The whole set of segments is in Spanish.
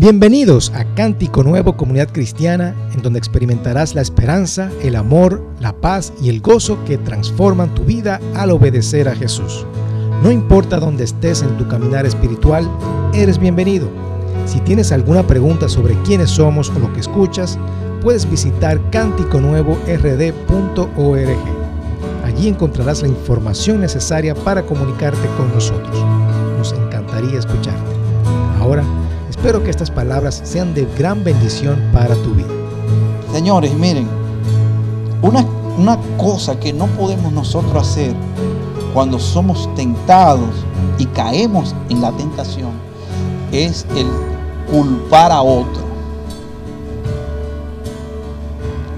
Bienvenidos a Cántico Nuevo Comunidad Cristiana, en donde experimentarás la esperanza, el amor, la paz y el gozo que transforman tu vida al obedecer a Jesús. No importa dónde estés en tu caminar espiritual, eres bienvenido. Si tienes alguna pregunta sobre quiénes somos o lo que escuchas, puedes visitar cánticonuevord.org. Allí encontrarás la información necesaria para comunicarte con nosotros. Nos encantaría escucharte. Ahora, Espero que estas palabras sean de gran bendición para tu vida. Señores, miren, una, una cosa que no podemos nosotros hacer cuando somos tentados y caemos en la tentación es el culpar a otro.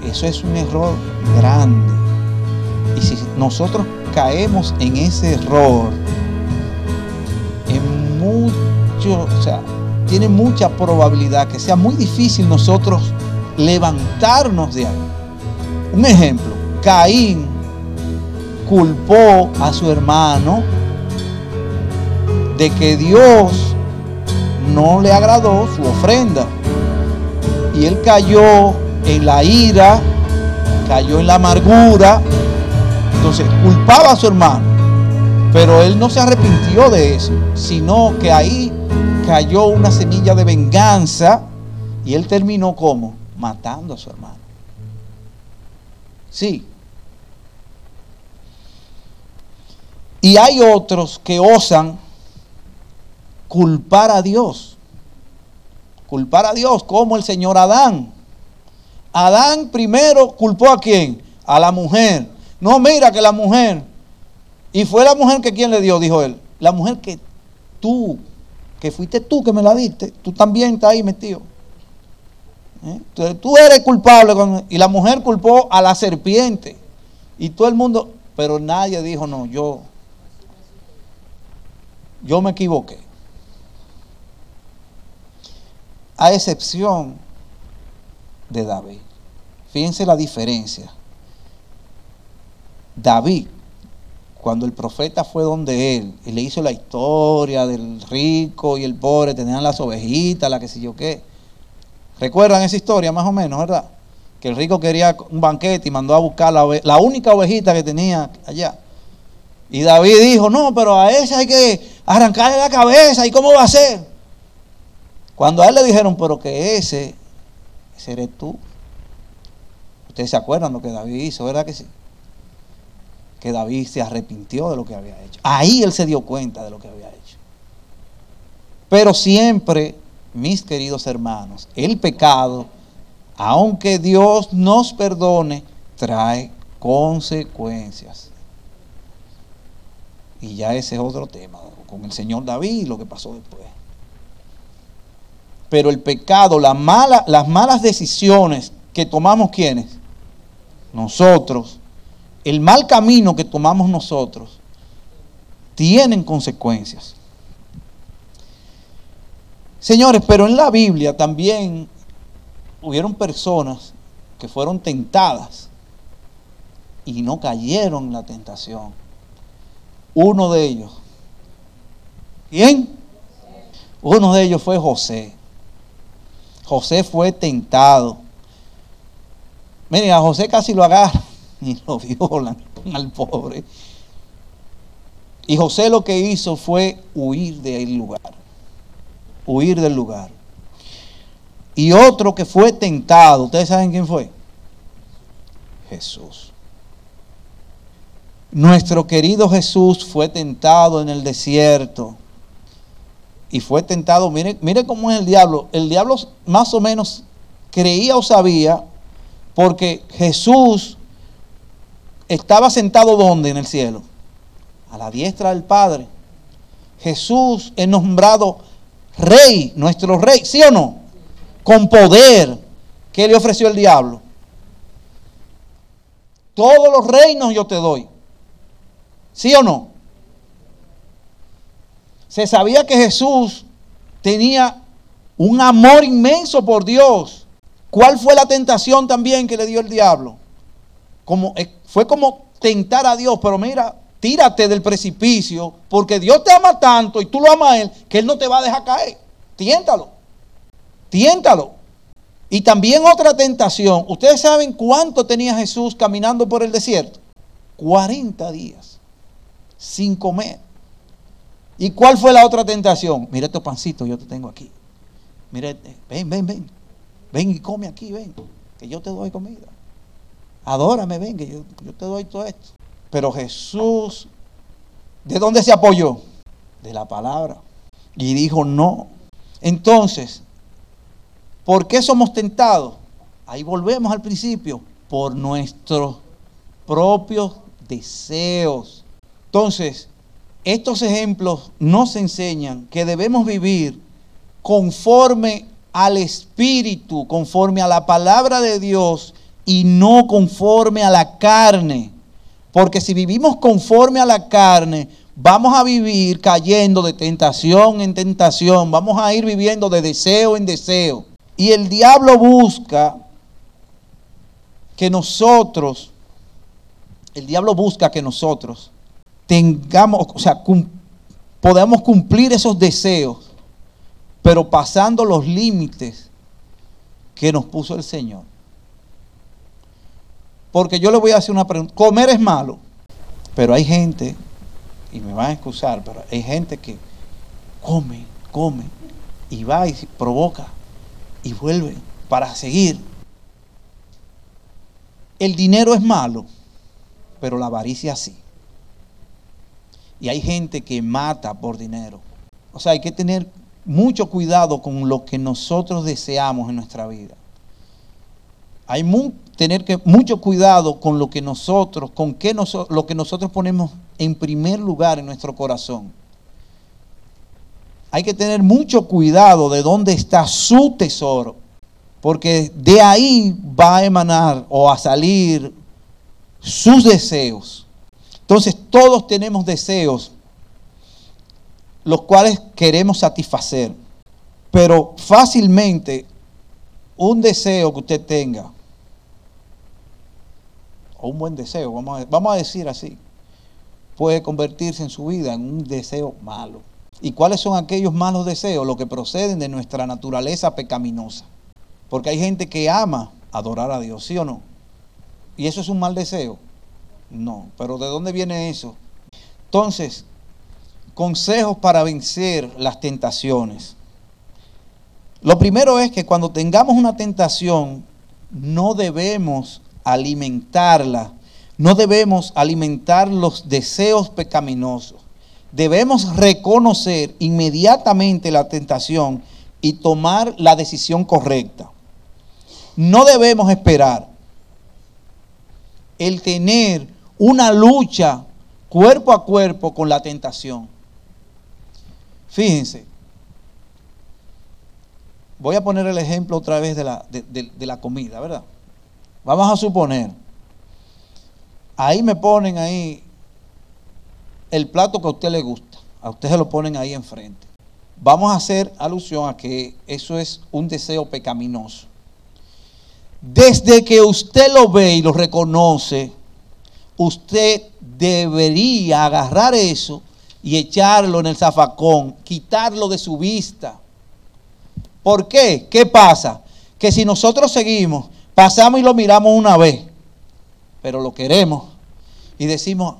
Eso es un error grande. Y si nosotros caemos en ese error, en mucho, o sea, tiene mucha probabilidad que sea muy difícil nosotros levantarnos de ahí. Un ejemplo, Caín culpó a su hermano de que Dios no le agradó su ofrenda. Y él cayó en la ira, cayó en la amargura. Entonces culpaba a su hermano. Pero él no se arrepintió de eso, sino que ahí cayó una semilla de venganza y él terminó como matando a su hermano. Sí. Y hay otros que osan culpar a Dios. Culpar a Dios como el señor Adán. Adán primero culpó a quién? A la mujer. No, mira que la mujer. Y fue la mujer que quien le dio, dijo él. La mujer que tú que fuiste tú que me la diste, tú también estás ahí metido. ¿Eh? Tú eres culpable. y la mujer culpó a la serpiente. Y todo el mundo, pero nadie dijo, no, yo, yo me equivoqué. A excepción de David. Fíjense la diferencia. David cuando el profeta fue donde él y le hizo la historia del rico y el pobre, tenían las ovejitas, la que sé yo qué. ¿Recuerdan esa historia más o menos, verdad? Que el rico quería un banquete y mandó a buscar la, única ovejita que tenía allá. Y David dijo, no, pero a ese hay que arrancarle la cabeza. ¿Y cómo va a ser? Cuando a él le dijeron, pero que ese, ese eres tú. Ustedes se acuerdan lo que David hizo, ¿verdad que sí? Que David se arrepintió de lo que había hecho. Ahí él se dio cuenta de lo que había hecho. Pero siempre, mis queridos hermanos, el pecado, aunque Dios nos perdone, trae consecuencias. Y ya ese es otro tema, con el Señor David y lo que pasó después. Pero el pecado, las malas decisiones que tomamos quienes? Nosotros el mal camino que tomamos nosotros tienen consecuencias. Señores, pero en la Biblia también hubieron personas que fueron tentadas y no cayeron en la tentación. Uno de ellos. ¿Quién? Uno de ellos fue José. José fue tentado. Miren, a José casi lo agarra y lo violan al pobre. Y José lo que hizo fue huir del lugar. Huir del lugar. Y otro que fue tentado, ¿ustedes saben quién fue? Jesús. Nuestro querido Jesús fue tentado en el desierto. Y fue tentado, mire, mire cómo es el diablo. El diablo más o menos creía o sabía, porque Jesús estaba sentado donde en el cielo? A la diestra del Padre. Jesús es nombrado rey, nuestro rey, ¿sí o no? Con poder. ¿Qué le ofreció el diablo? Todos los reinos yo te doy. ¿Sí o no? Se sabía que Jesús tenía un amor inmenso por Dios. ¿Cuál fue la tentación también que le dio el diablo? Como fue como tentar a Dios, pero mira, tírate del precipicio, porque Dios te ama tanto y tú lo amas a Él, que Él no te va a dejar caer. Tiéntalo. tiéntalo. Y también otra tentación. ¿Ustedes saben cuánto tenía Jesús caminando por el desierto? 40 días sin comer. ¿Y cuál fue la otra tentación? Mira estos pancitos, yo te tengo aquí. Mira, ven, ven, ven. Ven y come aquí, ven. Que yo te doy comida. Adórame, ven, que yo, yo te doy todo esto. Pero Jesús, ¿de dónde se apoyó? De la palabra. Y dijo no. Entonces, ¿por qué somos tentados? Ahí volvemos al principio. Por nuestros propios deseos. Entonces, estos ejemplos nos enseñan que debemos vivir conforme al Espíritu, conforme a la palabra de Dios y no conforme a la carne. Porque si vivimos conforme a la carne, vamos a vivir cayendo de tentación en tentación, vamos a ir viviendo de deseo en deseo. Y el diablo busca que nosotros, el diablo busca que nosotros tengamos, o sea, podamos cumplir esos deseos, pero pasando los límites que nos puso el Señor. Porque yo le voy a hacer una pregunta. Comer es malo, pero hay gente, y me van a excusar, pero hay gente que come, come, y va y provoca, y vuelve para seguir. El dinero es malo, pero la avaricia sí. Y hay gente que mata por dinero. O sea, hay que tener mucho cuidado con lo que nosotros deseamos en nuestra vida. Hay que tener que, mucho cuidado con lo que nosotros, con qué lo que nosotros ponemos en primer lugar en nuestro corazón. Hay que tener mucho cuidado de dónde está su tesoro, porque de ahí va a emanar o a salir sus deseos. Entonces todos tenemos deseos, los cuales queremos satisfacer, pero fácilmente un deseo que usted tenga, o un buen deseo, vamos a, vamos a decir así, puede convertirse en su vida en un deseo malo. ¿Y cuáles son aquellos malos deseos? Los que proceden de nuestra naturaleza pecaminosa. Porque hay gente que ama adorar a Dios, ¿sí o no? Y eso es un mal deseo. No, pero ¿de dónde viene eso? Entonces, consejos para vencer las tentaciones. Lo primero es que cuando tengamos una tentación, no debemos alimentarla, no debemos alimentar los deseos pecaminosos. Debemos reconocer inmediatamente la tentación y tomar la decisión correcta. No debemos esperar el tener una lucha cuerpo a cuerpo con la tentación. Fíjense, voy a poner el ejemplo otra vez de la, de, la comida, ¿verdad? Vamos a suponer, ahí me ponen ahí el plato que a usted le gusta, a usted se lo ponen ahí enfrente. Vamos a hacer alusión a que eso es un deseo pecaminoso. Desde que usted lo ve y lo reconoce, usted debería agarrar eso y echarlo en el zafacón, quitarlo de su vista. ¿Por qué? ¿Qué pasa? Que si nosotros seguimos, pasamos y lo miramos una vez, pero lo queremos y decimos,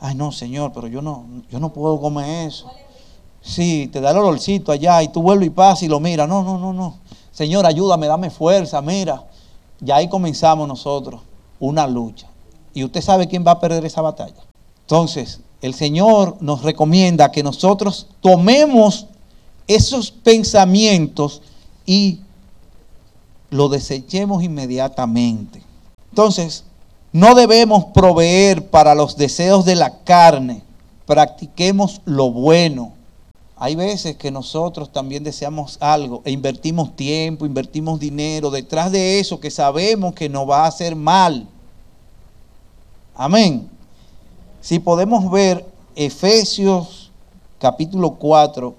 ay no, Señor, pero yo no, yo no puedo comer eso. Sí, te da el olorcito allá y tú vuelves y pasas y lo miras. No, no, no, no. Señor, ayúdame, dame fuerza, mira. Ya ahí comenzamos nosotros una lucha. Y usted sabe quién va a perder esa batalla. Entonces, el Señor nos recomienda que nosotros tomemos esos pensamientos y lo desechemos inmediatamente. Entonces, no debemos proveer para los deseos de la carne, practiquemos lo bueno. Hay veces que nosotros también deseamos algo e invertimos tiempo, invertimos dinero detrás de eso que sabemos que nos va a hacer mal. Amén. Si podemos ver Efesios capítulo 4,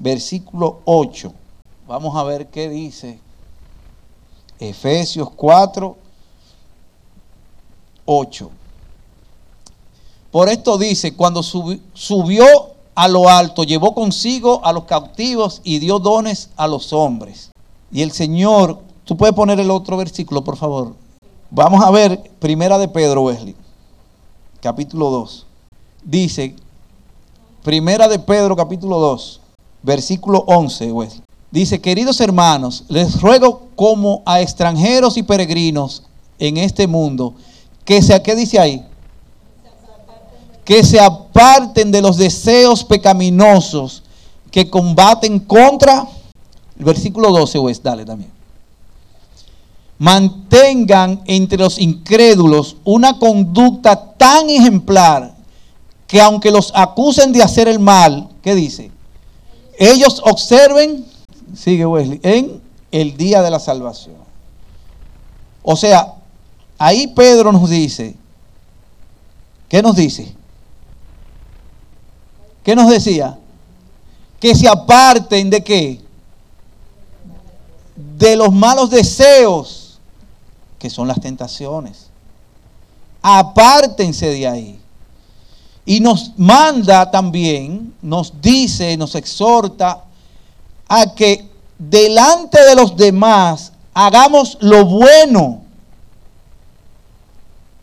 versículo 8. Vamos a ver qué dice. Efesios 4, 8. Por esto dice, cuando subió a lo alto, llevó consigo a los cautivos y dio dones a los hombres. Y el Señor, tú puedes poner el otro versículo, por favor. Vamos a ver Primera de Pedro, Wesley, capítulo 2. Dice, Primera de Pedro, capítulo 2, versículo 11, Wesley. Dice, queridos hermanos, les ruego como a extranjeros y peregrinos en este mundo, que sea, ¿qué dice ahí? Que se aparten de los deseos pecaminosos que combaten contra, el versículo 12, Wes, dale también mantengan entre los incrédulos una conducta tan ejemplar que aunque los acusen de hacer el mal, ¿qué dice? Ellos observen, sigue Wesley, en el día de la salvación. O sea, ahí Pedro nos dice, ¿qué nos dice? ¿Qué nos decía? Que se aparten de qué? De los malos deseos que son las tentaciones. Apártense de ahí. Y nos manda también, nos dice, nos exhorta a que delante de los demás hagamos lo bueno.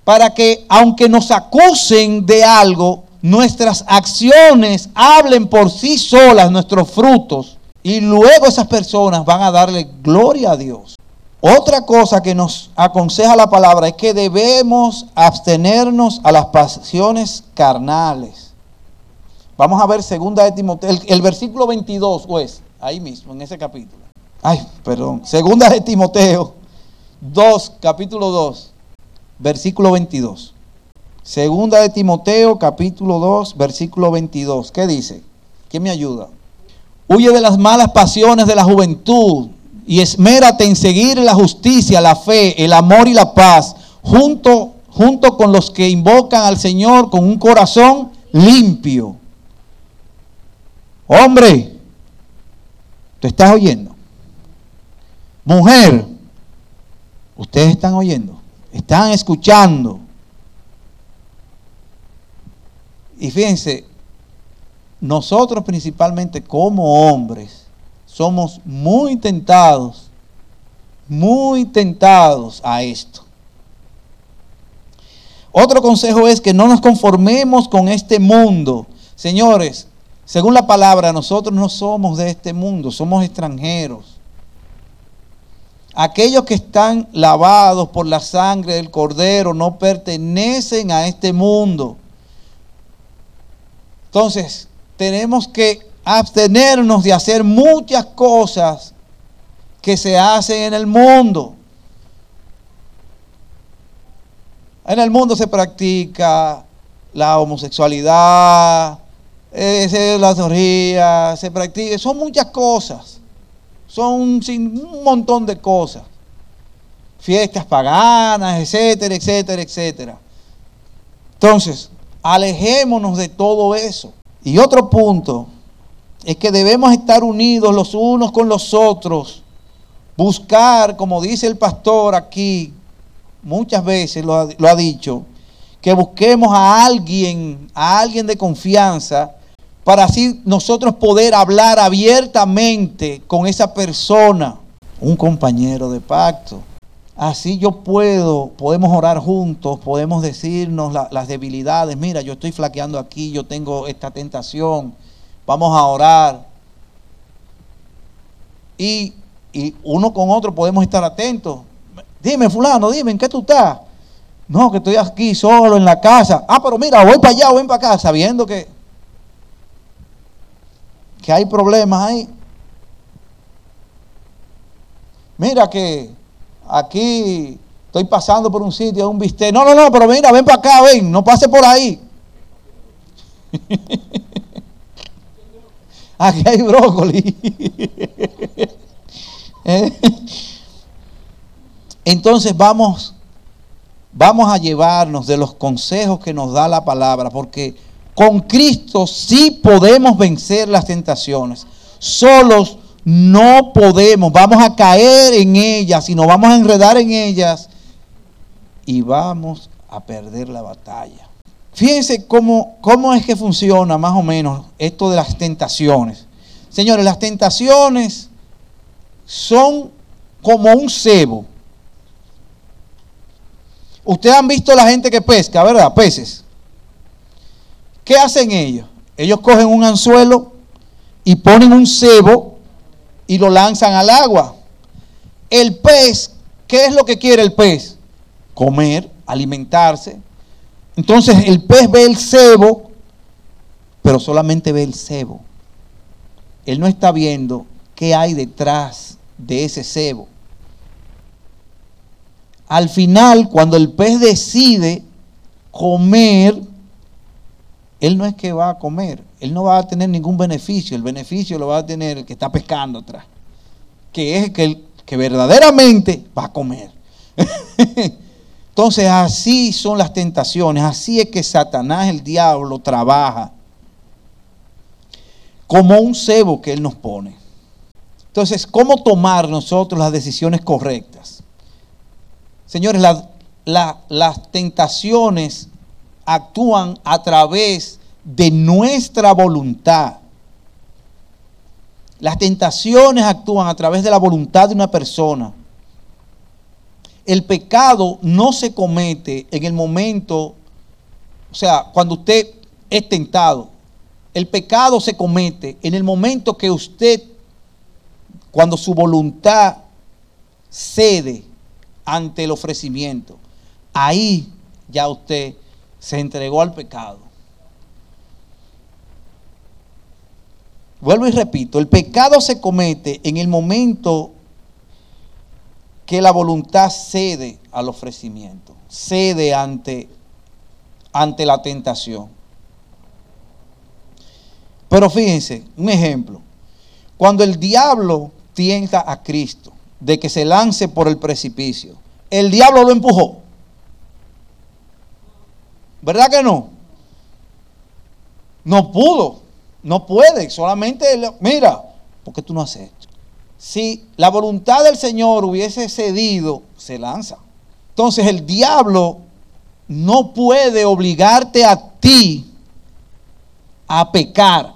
Para que aunque nos acusen de algo, nuestras acciones hablen por sí solas nuestros frutos. Y luego esas personas van a darle gloria a Dios. Otra cosa que nos aconseja la palabra es que debemos abstenernos a las pasiones carnales. Vamos a ver segunda de Timoteo, el, versículo 22, pues, ahí mismo, en ese capítulo. Ay, perdón. Segunda de Timoteo 2, capítulo 2, versículo 22. Segunda de Timoteo, capítulo 2, versículo 22. ¿Qué dice? ¿Quién me ayuda? Huye de las malas pasiones de la juventud y esmérate en seguir la justicia, la fe, el amor y la paz, junto, junto con los que invocan al Señor con un corazón limpio. Hombre, ¿tú estás oyendo? Mujer, ustedes están oyendo, están escuchando. Y fíjense, nosotros principalmente como hombres, somos muy tentados, muy tentados a esto. Otro consejo es que no nos conformemos con este mundo. Señores, según la palabra, nosotros no somos de este mundo, somos extranjeros. Aquellos que están lavados por la sangre del cordero no pertenecen a este mundo. Entonces, tenemos que abstenernos de hacer muchas cosas que se hacen en el mundo. En el mundo se practica la homosexualidad, eh, la teoría, se practica, son muchas cosas, son un montón de cosas, fiestas paganas, etcétera, etcétera, etcétera. Entonces, alejémonos de todo eso. Y otro punto es que debemos estar unidos los unos con los otros, buscar, como dice el pastor aquí, muchas veces lo ha, dicho, que busquemos a alguien, a alguien de confianza, para así nosotros poder hablar abiertamente con esa persona, un compañero de pacto. Así yo puedo, podemos orar juntos, podemos decirnos las debilidades. Mira, yo estoy flaqueando aquí, yo tengo esta tentación vamos a orar. Y, uno con otro podemos estar atentos. Dime, fulano, dime, ¿en qué tú estás? No, que estoy aquí solo en la casa. Ah, pero mira, voy para allá, voy para acá, sabiendo que, que hay problemas ahí. Mira que aquí estoy pasando por un sitio, un bistec. No, no, no, pero mira, ven para acá, ven, no pase por ahí. aquí hay brócoli. ¿Eh? Entonces vamos, vamos a llevarnos de los consejos que nos da la palabra, porque con Cristo sí podemos vencer las tentaciones. Solos no podemos, vamos a caer en ellas y nos vamos a enredar en ellas y vamos a perder la batalla. Fíjense cómo, cómo es que funciona más o menos esto de las tentaciones. Señores, las tentaciones son como un cebo. Ustedes han visto la gente que pesca, ¿verdad? Peces. ¿Qué hacen ellos? Ellos cogen un anzuelo y ponen un cebo y lo lanzan al agua. El pez, ¿qué es lo que quiere el pez? Comer, alimentarse. Entonces el pez ve el cebo, pero solamente ve el cebo. Él no está viendo qué hay detrás de ese cebo. Al final, cuando el pez decide comer, él no es que va a comer, él no va a tener ningún beneficio, el beneficio lo va a tener el que está pescando atrás, que es el, que verdaderamente va a comer. Entonces así son las tentaciones, así es que Satanás, el diablo, trabaja como un cebo que él nos pone. Entonces, ¿cómo tomar nosotros las decisiones correctas? Señores, las tentaciones actúan a través de nuestra voluntad. Las tentaciones actúan a través de la voluntad de una persona. El pecado no se comete en el momento, o sea, cuando usted es tentado. El pecado se comete en el momento que usted, cuando su voluntad cede ante el ofrecimiento. Ahí ya usted se entregó al pecado. Vuelvo y repito, el pecado se comete en el momento que la voluntad cede al ofrecimiento, cede ante, ante la tentación. Pero fíjense, un ejemplo, cuando el diablo tienta a Cristo de que se lance por el precipicio, el diablo lo empujó. ¿Verdad que no? No pudo, no puede, solamente, mira, ¿por qué tú no haces esto? Si la voluntad del Señor hubiese cedido, se lanza. Entonces el diablo no puede obligarte a ti a pecar.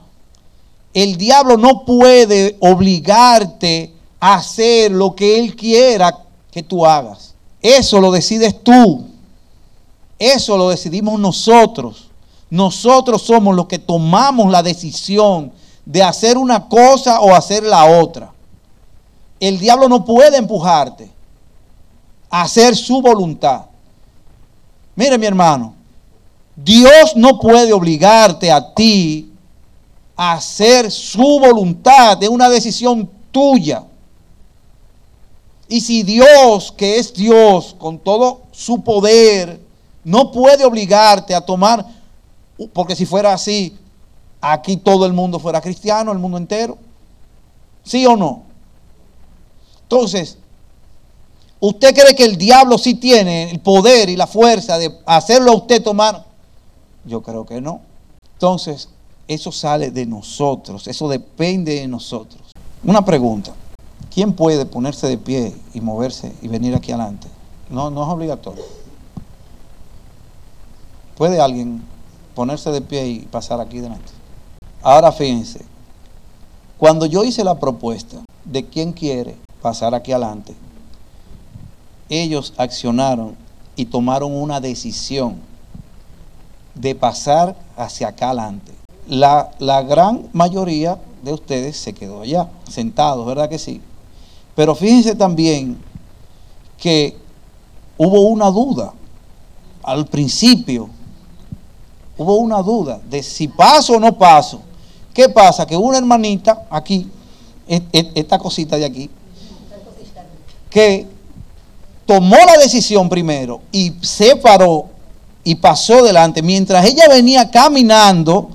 El diablo no puede obligarte a hacer lo que él quiera que tú hagas. Eso lo decides tú. Eso lo decidimos nosotros. Nosotros somos los que tomamos la decisión de hacer una cosa o hacer la otra. El diablo no puede empujarte a hacer su voluntad. Mire mi hermano, Dios no puede obligarte a ti a hacer su voluntad de una decisión tuya. Y si Dios, que es Dios, con todo su poder, no puede obligarte a tomar, porque si fuera así, aquí todo el mundo fuera cristiano, el mundo entero. ¿Sí o no? Entonces, ¿usted cree que el diablo sí tiene el poder y la fuerza de hacerlo a usted tomar? Yo creo que no. Entonces, eso sale de nosotros, eso depende de nosotros. Una pregunta. ¿Quién puede ponerse de pie y moverse y venir aquí adelante? No, no es obligatorio. ¿Puede alguien ponerse de pie y pasar aquí delante? Ahora fíjense, cuando yo hice la propuesta de quién quiere pasar aquí adelante, ellos accionaron y tomaron una decisión de pasar hacia acá adelante. La, la gran mayoría de ustedes se quedó allá, sentados, ¿verdad que sí? Pero fíjense también que hubo una duda al principio. Hubo una duda de si paso o no paso. ¿Qué pasa? Que una hermanita aquí, esta cosita de aquí, que tomó la decisión primero y se paró y pasó delante. Mientras ella venía caminando,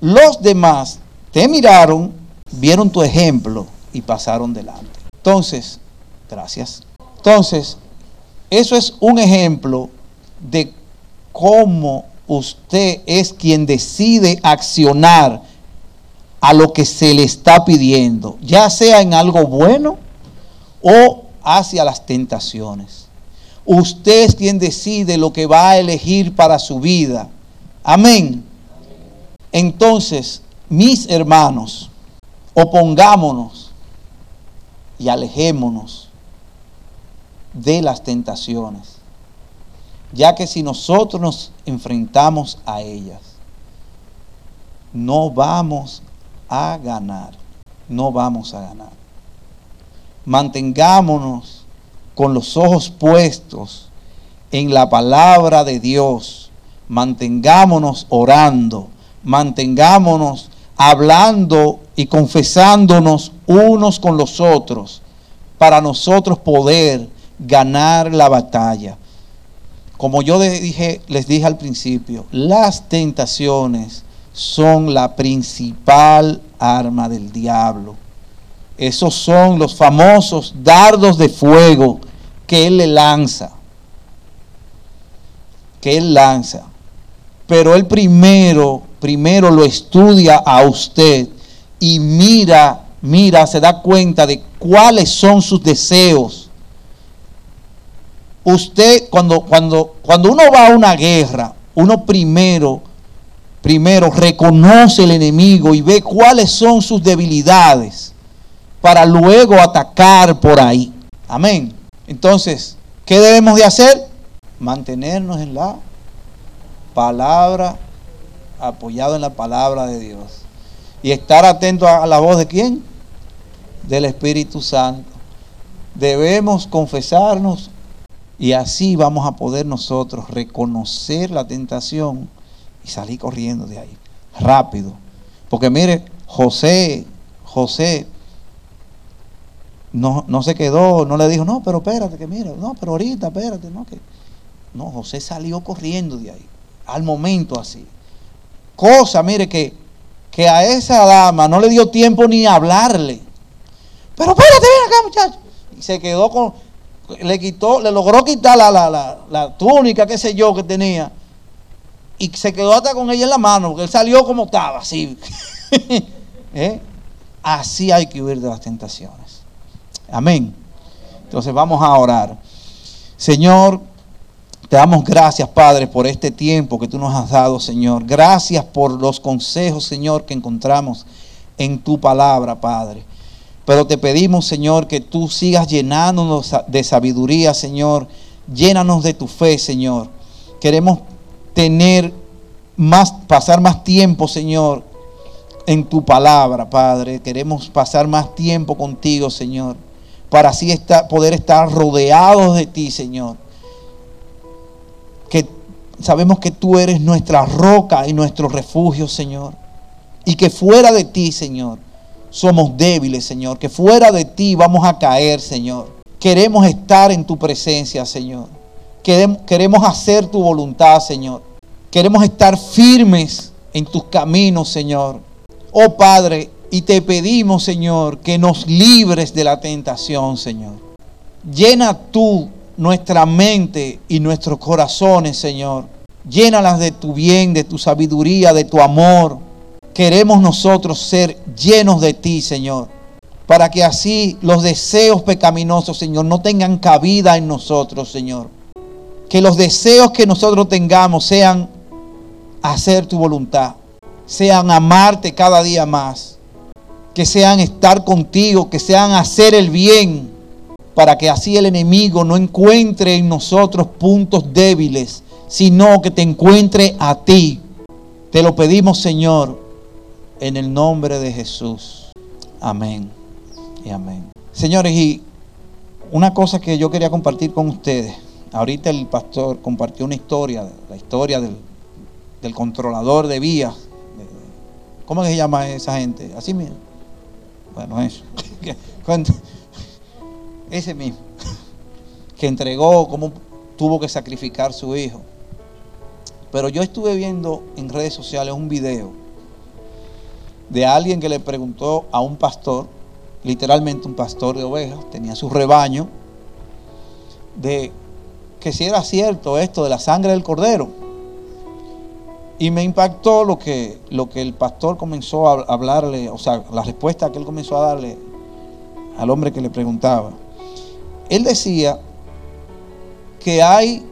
los demás te miraron, vieron tu ejemplo y pasaron delante. Entonces, gracias. Entonces, eso es un ejemplo de cómo usted es quien decide accionar a lo que se le está pidiendo, ya sea en algo bueno o hacia las tentaciones. Usted es quien decide lo que va a elegir para su vida. Amén. Entonces, mis hermanos, opongámonos y alejémonos de las tentaciones, ya que si nosotros nos enfrentamos a ellas, no vamos a ganar, no vamos a ganar. Mantengámonos con los ojos puestos en la palabra de Dios, mantengámonos orando, mantengámonos hablando y confesándonos unos con los otros para nosotros poder ganar la batalla. Como yo dije, les dije al principio, las tentaciones son la principal arma del diablo. Esos son los famosos dardos de fuego que él le lanza. Que él lanza. Pero él primero, primero lo estudia a usted y mira, mira, se da cuenta de cuáles son sus deseos. Usted, cuando, cuando, cuando uno va a una guerra, uno primero, primero reconoce el enemigo y ve cuáles son sus debilidades para luego atacar por ahí. Amén. Entonces, ¿qué debemos de hacer? Mantenernos en la palabra, apoyado en la palabra de Dios. Y estar atento a la voz de quién? Del Espíritu Santo. Debemos confesarnos y así vamos a poder nosotros reconocer la tentación y salir corriendo de ahí. Rápido. Porque mire, José, José no, no se quedó, no le dijo, no, pero espérate, que mire, no, pero ahorita, espérate, no, que. No, José salió corriendo de ahí, al momento así. Cosa, mire, que que a esa dama no le dio tiempo ni hablarle. Pero espérate, ven acá, muchacho. Y se quedó con, le quitó, le logró quitar la, la, la, túnica, qué sé yo, que tenía. Y se quedó hasta con ella en la mano, porque él salió como estaba, así. ¿Eh? Así hay que huir de las tentaciones. Amén. Entonces vamos a orar. Señor, te damos gracias, Padre, por este tiempo que tú nos has dado, Señor. Gracias por los consejos, Señor, que encontramos en tu palabra, Padre. Pero te pedimos, Señor, que tú sigas llenándonos de sabiduría, Señor. Llénanos de tu fe, Señor. Queremos tener más, pasar más tiempo, Señor, en tu palabra, Padre. Queremos pasar más tiempo contigo, Señor, para así estar, poder estar rodeados de ti, Señor que sabemos que tú eres nuestra roca y nuestro refugio, Señor. Y que fuera de ti, Señor, somos débiles, Señor. Que fuera de ti vamos a caer, Señor. Queremos estar en tu presencia, Señor. Queremos hacer tu voluntad, Señor. Queremos estar firmes en tus caminos, Señor. Oh Padre, y te pedimos, Señor, que nos libres de la tentación, Señor. Llena tú nuestra mente y nuestros corazones, Señor. Llénalas de tu bien, de tu sabiduría, de tu amor. Queremos nosotros ser llenos de ti, Señor. Para que así los deseos pecaminosos, Señor, no tengan cabida en nosotros, Señor. Que los deseos que nosotros tengamos sean hacer tu voluntad. Sean amarte cada día más. Que sean estar contigo, que sean hacer el bien para que así el enemigo no encuentre en nosotros puntos débiles, sino que te encuentre a ti. Te lo pedimos, Señor, en el nombre de Jesús. Amén y amén. Señores, y una cosa que yo quería compartir con ustedes. Ahorita el pastor compartió una historia, la historia del, controlador de vías. ¿Cómo se llama esa gente? Así mismo. Bueno, eso. ese mismo, que entregó, cómo tuvo que sacrificar su hijo. Pero yo estuve viendo en redes sociales un video de alguien que le preguntó a un pastor, literalmente un pastor de ovejas, tenía su rebaño, de que si era cierto esto de la sangre del cordero. Y me impactó lo que, lo que el pastor comenzó a hablarle, o sea, la respuesta que él comenzó a darle al hombre que le preguntaba él decía que hay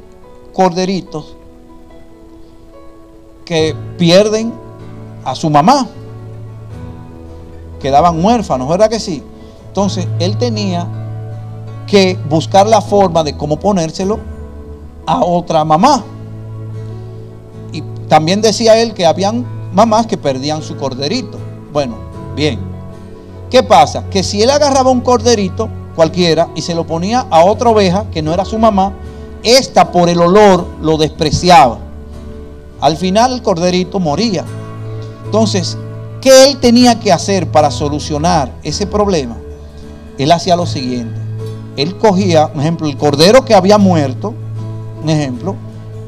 corderitos que pierden a su mamá, quedaban huérfanos, ¿verdad que sí? Entonces él tenía que buscar la forma de cómo ponérselo a otra mamá. Y también decía él que habían mamás que perdían su corderito. Bueno, bien. ¿Qué pasa? Que si él agarraba un corderito cualquiera y se lo ponía a otra oveja que no era su mamá, esta por el olor lo despreciaba. Al final el corderito moría. Entonces, ¿qué él tenía que hacer para solucionar ese problema? Él hacía lo siguiente. Él cogía, por ejemplo, el cordero que había muerto, un ejemplo,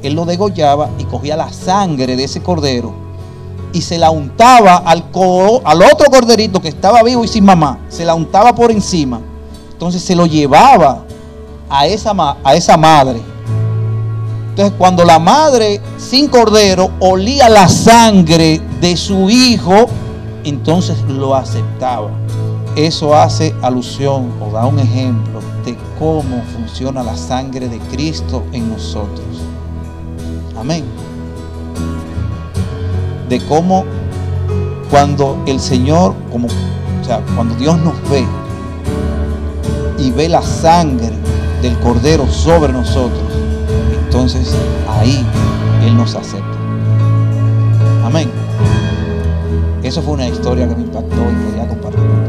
él lo degollaba y cogía la sangre de ese cordero y se la untaba al, otro corderito que estaba vivo y sin mamá. Se la untaba por encima. Entonces se lo llevaba a esa, a esa madre. Entonces cuando la madre sin cordero olía la sangre de su hijo, entonces lo aceptaba. Eso hace alusión o da un ejemplo de cómo funciona la sangre de Cristo en nosotros. Amén. De cómo cuando el Señor, como, o sea, cuando Dios nos ve y ve la sangre del Cordero sobre nosotros, entonces ahí Él nos acepta. Amén. Eso fue una historia que me impactó y quería compartir